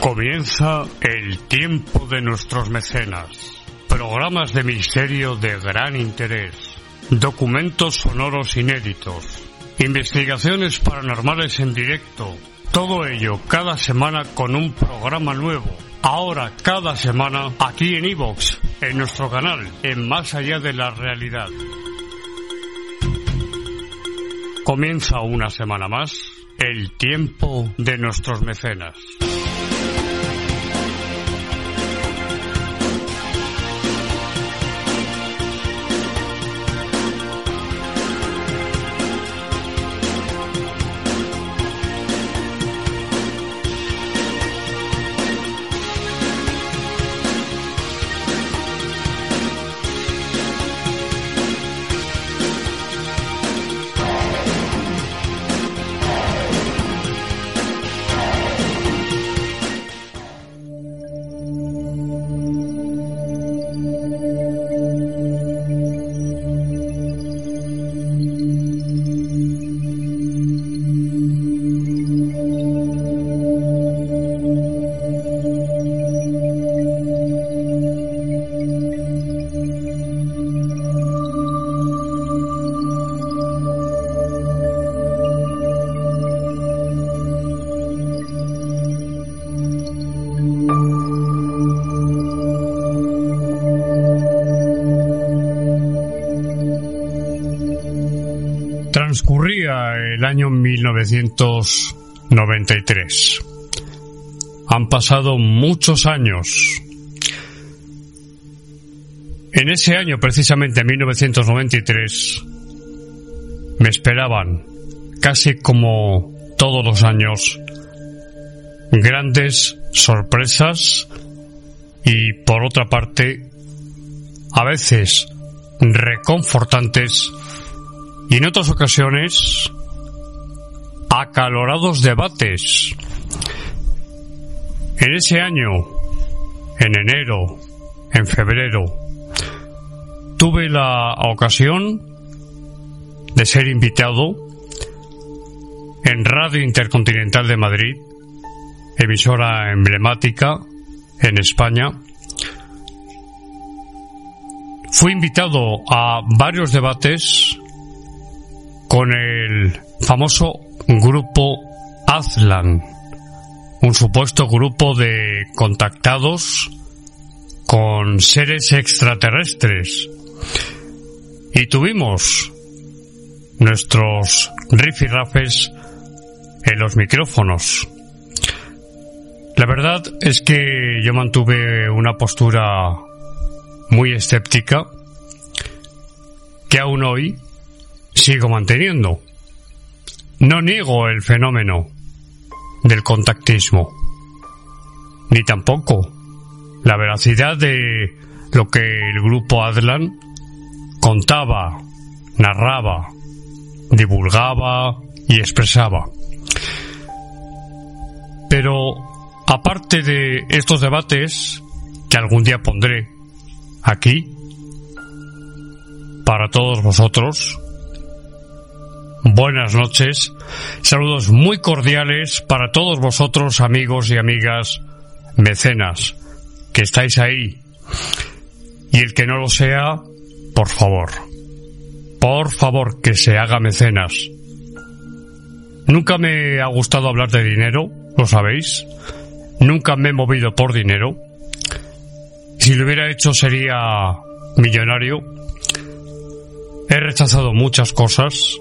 Comienza el tiempo de nuestros mecenas. Programas de misterio de gran interés. Documentos sonoros inéditos. Investigaciones paranormales en directo. Todo ello cada semana con un programa nuevo. Ahora cada semana aquí en Evox, en nuestro canal, en Más allá de la realidad. Comienza una semana más el tiempo de nuestros mecenas. Transcurría el año 1993. Han pasado muchos años. En ese año, precisamente en 1993, me esperaban, casi como todos los años, grandes sorpresas y, por otra parte, a veces reconfortantes y en otras ocasiones acalorados debates. En ese año, en enero, en febrero, tuve la ocasión de ser invitado en Radio Intercontinental de Madrid, emisora emblemática en España. Fui invitado a varios debates con el famoso grupo Azlan, un supuesto grupo de contactados con seres extraterrestres. Y tuvimos nuestros rifirrafes en los micrófonos. La verdad es que yo mantuve una postura muy escéptica que aún hoy sigo manteniendo. No niego el fenómeno del contactismo, ni tampoco la veracidad de lo que el grupo Adlan contaba, narraba, divulgaba y expresaba. Pero aparte de estos debates que algún día pondré aquí para todos vosotros, buenas noches, saludos muy cordiales para todos vosotros amigos y amigas mecenas que estáis ahí y el que no lo sea, por favor, por favor que se haga mecenas. Nunca me ha gustado hablar de dinero, lo sabéis, nunca me he movido por dinero. Si lo hubiera hecho sería millonario. He rechazado muchas cosas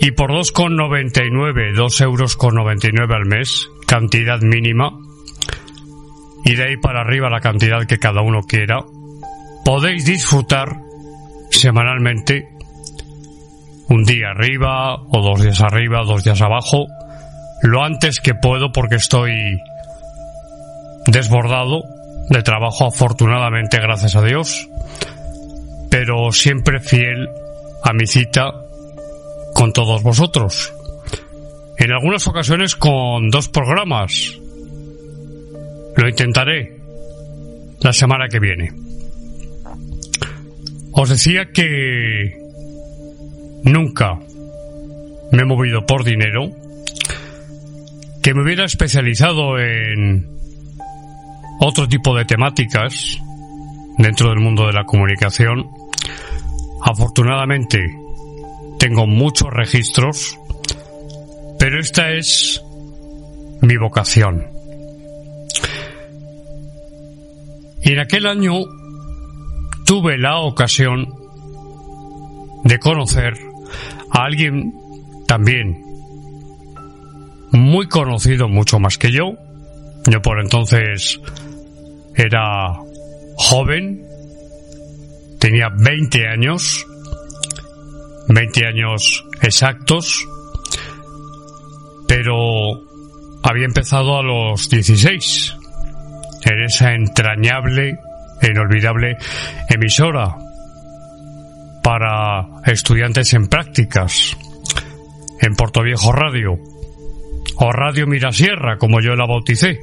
y por 2,99, 2 euros con 99 al mes, cantidad mínima, y de ahí para arriba la cantidad que cada uno quiera, podéis disfrutar semanalmente un día arriba o dos días arriba, dos días abajo, lo antes que puedo porque estoy desbordado de trabajo afortunadamente gracias a Dios, pero siempre fiel a mi cita con todos vosotros. En algunas ocasiones con dos programas. Lo intentaré la semana que viene. Os decía que nunca me he movido por dinero, que me hubiera especializado en otro tipo de temáticas dentro del mundo de la comunicación. Afortunadamente tengo muchos registros, pero esta es mi vocación. Y en aquel año tuve la ocasión de conocer a alguien también muy conocido, mucho más que yo. Yo por entonces era joven, tenía 20 años, 20 años exactos, pero había empezado a los 16 en esa entrañable, inolvidable emisora para estudiantes en prácticas en Viejo Radio o Radio Mirasierra, como yo la bauticé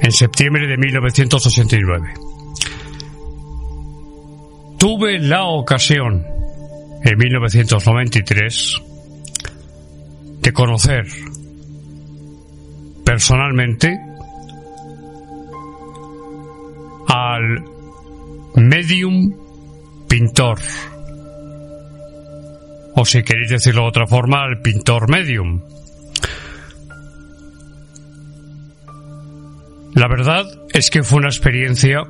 en septiembre de 1989. Tuve la ocasión en 1993 de conocer personalmente al medium pintor o si queréis decirlo de otra forma al pintor medium. La verdad es que fue una experiencia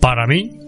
para mí